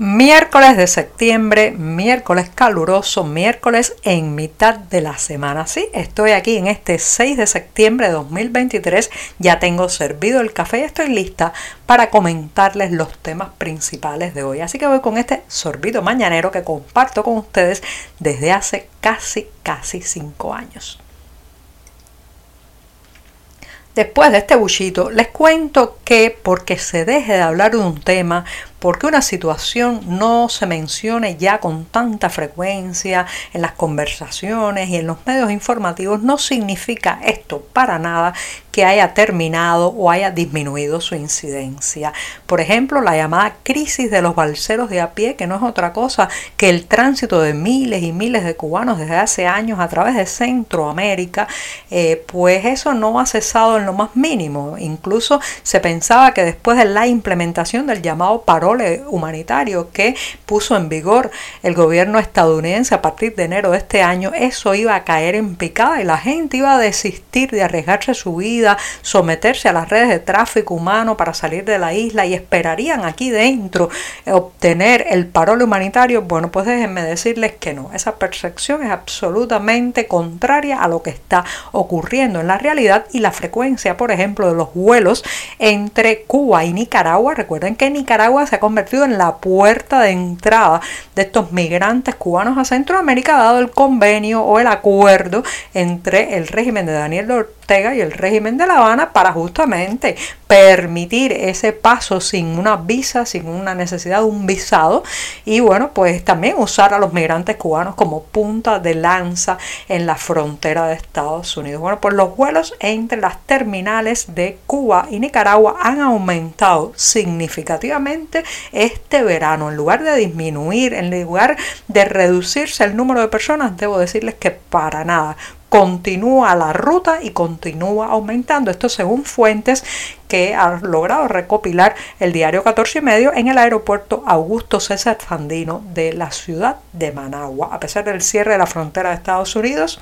Miércoles de septiembre, miércoles caluroso, miércoles en mitad de la semana. Sí, estoy aquí en este 6 de septiembre de 2023. Ya tengo servido el café y estoy lista para comentarles los temas principales de hoy. Así que voy con este sorbito mañanero que comparto con ustedes desde hace casi, casi 5 años. Después de este bullito, les cuento que porque se deje de hablar de un tema, porque una situación no se mencione ya con tanta frecuencia en las conversaciones y en los medios informativos no significa esto para nada que haya terminado o haya disminuido su incidencia. Por ejemplo, la llamada crisis de los balseros de a pie, que no es otra cosa que el tránsito de miles y miles de cubanos desde hace años a través de Centroamérica, eh, pues eso no ha cesado en lo más mínimo. Incluso se pensaba que después de la implementación del llamado paro humanitario que puso en vigor el gobierno estadounidense a partir de enero de este año, eso iba a caer en picada y la gente iba a desistir de arriesgarse su vida, someterse a las redes de tráfico humano para salir de la isla y esperarían aquí dentro obtener el parole humanitario. Bueno, pues déjenme decirles que no, esa percepción es absolutamente contraria a lo que está ocurriendo en la realidad y la frecuencia, por ejemplo, de los vuelos entre Cuba y Nicaragua. Recuerden que Nicaragua se convertido en la puerta de entrada de estos migrantes cubanos a Centroamérica, dado el convenio o el acuerdo entre el régimen de Daniel Y el régimen de La Habana para justamente permitir ese paso sin una visa, sin una necesidad de un visado y bueno, pues también usar a los migrantes cubanos como punta de lanza en la frontera de Estados Unidos. Bueno, pues los vuelos entre las terminales de Cuba y Nicaragua han aumentado significativamente este verano. En lugar de disminuir, en lugar de reducirse el número de personas, debo decirles que para nada continúa la ruta y continúa aumentando. Esto según fuentes que ha logrado recopilar el diario 14 y medio en el aeropuerto Augusto César Fandino de la ciudad de Managua. A pesar del cierre de la frontera de Estados Unidos,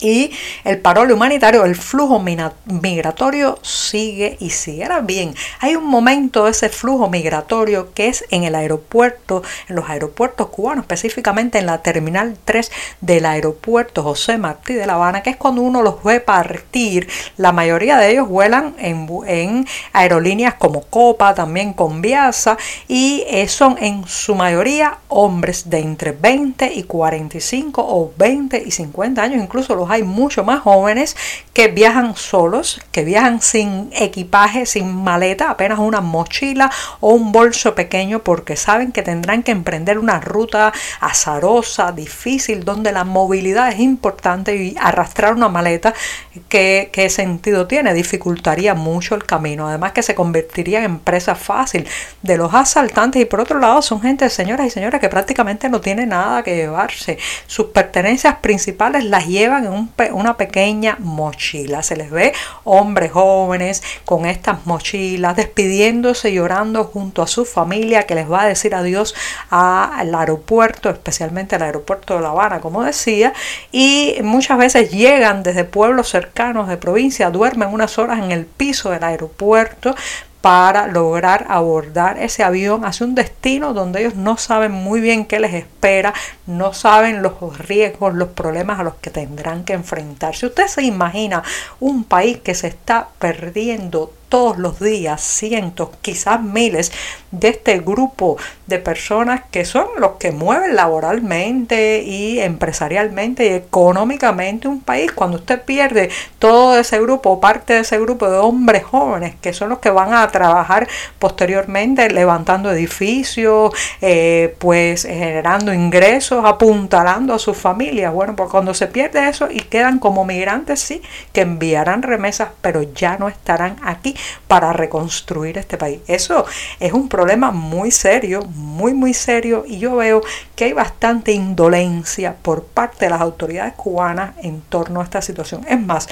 y el parole humanitario, el flujo migratorio sigue y sigue. Ahora bien, hay un momento de ese flujo migratorio que es en el aeropuerto, en los aeropuertos cubanos, específicamente en la terminal 3 del aeropuerto José Martí de La Habana, que es cuando uno los ve partir. La mayoría de ellos vuelan en, en aerolíneas como Copa, también con Viasa, y eh, son en su mayoría hombres de entre 20 y 45 o 20 y 50 años, incluso los hay mucho más jóvenes que viajan solos, que viajan sin equipaje, sin maleta, apenas una mochila o un bolso pequeño porque saben que tendrán que emprender una ruta azarosa, difícil, donde la movilidad es importante y arrastrar una maleta, ¿qué, qué sentido tiene? Dificultaría mucho el camino. Además que se convertiría en presa fácil de los asaltantes y por otro lado son gente, señoras y señores, que prácticamente no tiene nada que llevarse. Sus pertenencias principales las llevan en un una pequeña mochila. Se les ve hombres jóvenes con estas mochilas, despidiéndose y llorando junto a su familia que les va a decir adiós al aeropuerto, especialmente al aeropuerto de La Habana, como decía, y muchas veces llegan desde pueblos cercanos de provincia, duermen unas horas en el piso del aeropuerto para lograr abordar ese avión hacia un destino donde ellos no saben muy bien qué les espera, no saben los riesgos, los problemas a los que tendrán que enfrentar. Si usted se imagina un país que se está perdiendo todos los días cientos, quizás miles de este grupo de personas que son los que mueven laboralmente y empresarialmente y económicamente un país. Cuando usted pierde todo ese grupo, parte de ese grupo de hombres jóvenes que son los que van a trabajar posteriormente levantando edificios, eh, pues generando ingresos, apuntalando a sus familias. Bueno, pues cuando se pierde eso y quedan como migrantes, sí, que enviarán remesas, pero ya no estarán aquí para reconstruir este país. Eso es un problema muy serio, muy, muy serio, y yo veo que hay bastante indolencia por parte de las autoridades cubanas en torno a esta situación. Es más,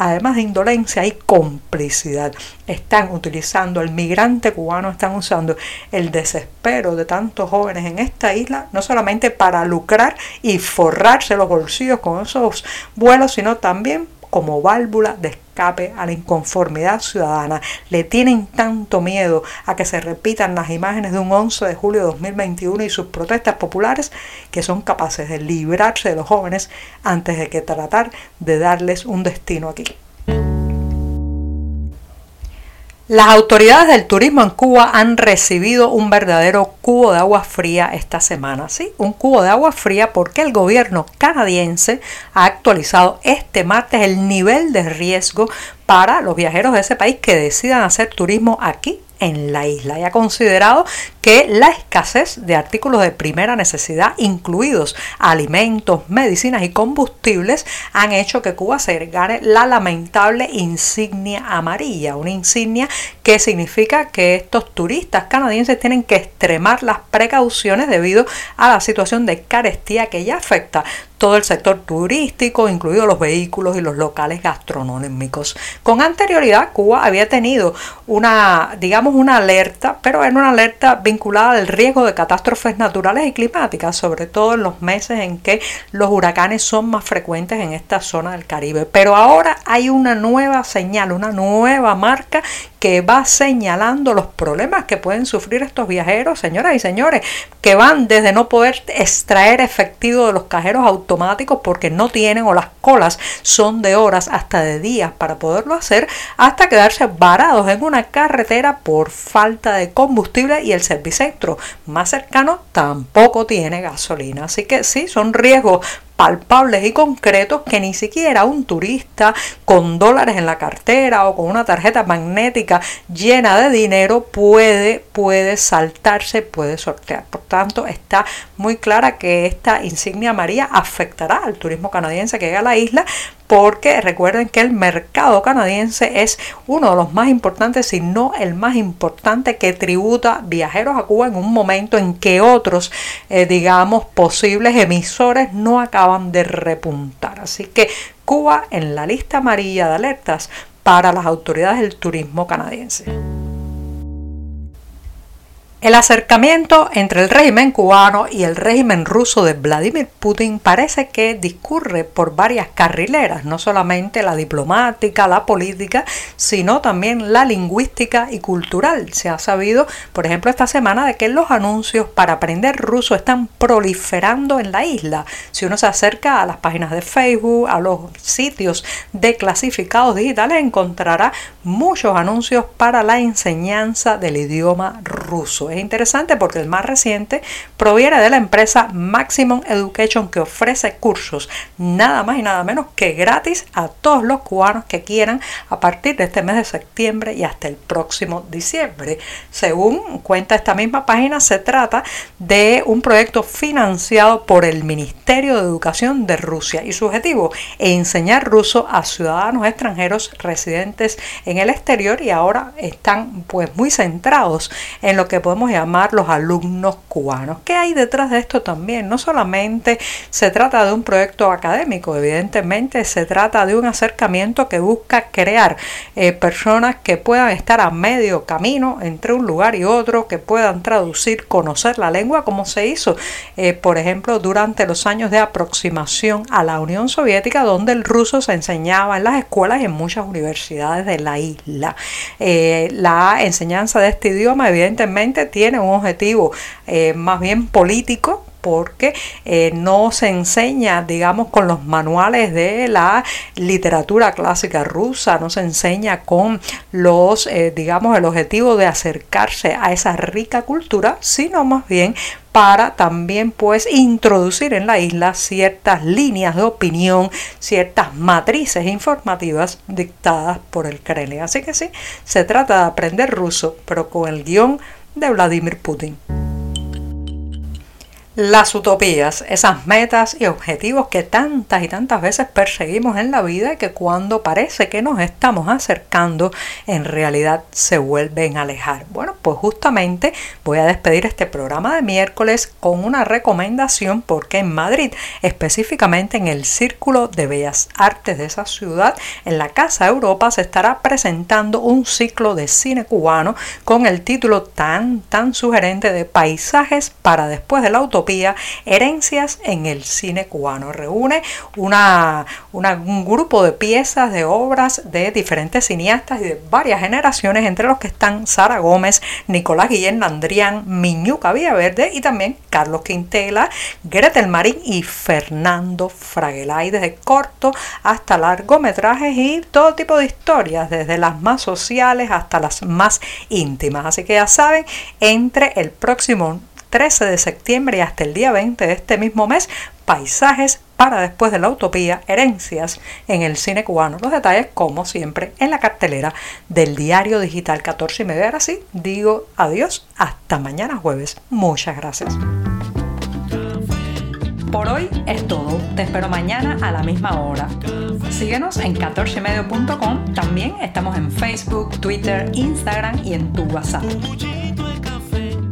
además de indolencia, hay complicidad. Están utilizando el migrante cubano, están usando el desespero de tantos jóvenes en esta isla, no solamente para lucrar y forrarse los bolsillos con esos vuelos, sino también como válvula de escape a la inconformidad ciudadana. Le tienen tanto miedo a que se repitan las imágenes de un 11 de julio de 2021 y sus protestas populares que son capaces de librarse de los jóvenes antes de que tratar de darles un destino aquí. Las autoridades del turismo en Cuba han recibido un verdadero cubo de agua fría esta semana, ¿sí? Un cubo de agua fría porque el gobierno canadiense ha actualizado este martes el nivel de riesgo para los viajeros de ese país que decidan hacer turismo aquí en la isla y ha considerado que la escasez de artículos de primera necesidad, incluidos alimentos, medicinas y combustibles, han hecho que Cuba se gane la lamentable insignia amarilla, una insignia que significa que estos turistas canadienses tienen que extremar las precauciones debido a la situación de carestía que ya afecta todo el sector turístico, incluidos los vehículos y los locales gastronómicos. Con anterioridad, Cuba había tenido una, digamos, una alerta, pero era una alerta vinculada al riesgo de catástrofes naturales y climáticas, sobre todo en los meses en que los huracanes son más frecuentes en esta zona del Caribe. Pero ahora hay una nueva señal, una nueva marca que va señalando los problemas que pueden sufrir estos viajeros, señoras y señores, que van desde no poder extraer efectivo de los cajeros automáticos porque no tienen o las colas son de horas hasta de días para poderlo hacer, hasta quedarse varados en una carretera por falta de combustible y el servicentro más cercano tampoco tiene gasolina. Así que sí, son riesgos palpables y concretos que ni siquiera un turista con dólares en la cartera o con una tarjeta magnética llena de dinero puede, puede saltarse, puede sortear. Por tanto, está muy clara que esta insignia María afectará al turismo canadiense que llega a la isla, porque recuerden que el mercado canadiense es uno de los más importantes, si no el más importante que tributa viajeros a Cuba en un momento en que otros, eh, digamos, posibles emisores no acaban de repuntar. Así que Cuba en la lista amarilla de alertas para las autoridades del turismo canadiense. El acercamiento entre el régimen cubano y el régimen ruso de Vladimir Putin parece que discurre por varias carrileras, no solamente la diplomática, la política, sino también la lingüística y cultural. Se ha sabido, por ejemplo, esta semana de que los anuncios para aprender ruso están proliferando en la isla. Si uno se acerca a las páginas de Facebook, a los sitios de clasificados digitales, encontrará muchos anuncios para la enseñanza del idioma ruso. Es interesante porque el más reciente proviene de la empresa Maximum Education que ofrece cursos nada más y nada menos que gratis a todos los cubanos que quieran a partir de este mes de septiembre y hasta el próximo diciembre. Según cuenta esta misma página, se trata de un proyecto financiado por el Ministerio de Educación de Rusia y su objetivo es enseñar ruso a ciudadanos extranjeros residentes en el exterior y ahora están pues muy centrados en lo que podemos llamar los alumnos cubanos. ¿Qué hay detrás de esto también? No solamente se trata de un proyecto académico, evidentemente se trata de un acercamiento que busca crear eh, personas que puedan estar a medio camino entre un lugar y otro, que puedan traducir, conocer la lengua, como se hizo, eh, por ejemplo, durante los años de aproximación a la Unión Soviética, donde el ruso se enseñaba en las escuelas y en muchas universidades de la isla. Eh, la enseñanza de este idioma, evidentemente, tiene un objetivo eh, más bien político porque eh, no se enseña, digamos, con los manuales de la literatura clásica rusa, no se enseña con los, eh, digamos, el objetivo de acercarse a esa rica cultura, sino más bien para también pues introducir en la isla ciertas líneas de opinión, ciertas matrices informativas dictadas por el Kremlin. Así que sí, se trata de aprender ruso, pero con el guion de Vladimir Putin. Las utopías, esas metas y objetivos que tantas y tantas veces perseguimos en la vida y que cuando parece que nos estamos acercando, en realidad se vuelven a alejar. Bueno, pues justamente voy a despedir este programa de miércoles con una recomendación porque en Madrid, específicamente en el Círculo de Bellas Artes de esa ciudad, en la Casa Europa se estará presentando un ciclo de cine cubano con el título tan, tan sugerente de Paisajes para después del Herencias en el cine cubano. Reúne una, un grupo de piezas, de obras de diferentes cineastas y de varias generaciones, entre los que están Sara Gómez, Nicolás Guillén Landrián, Miñuca Villaverde y también Carlos Quintela, Gretel Marín y Fernando Fragelay, desde corto hasta largometrajes y todo tipo de historias, desde las más sociales hasta las más íntimas. Así que ya saben, entre el próximo 13 de septiembre y hasta el día 20 de este mismo mes, paisajes para después de la utopía, herencias en el cine cubano. Los detalles, como siempre, en la cartelera del diario digital 14 y media. Ahora sí, digo adiós, hasta mañana jueves. Muchas gracias. Por hoy es todo. Te espero mañana a la misma hora. Síguenos en 14medio.com. También estamos en Facebook, Twitter, Instagram y en tu WhatsApp.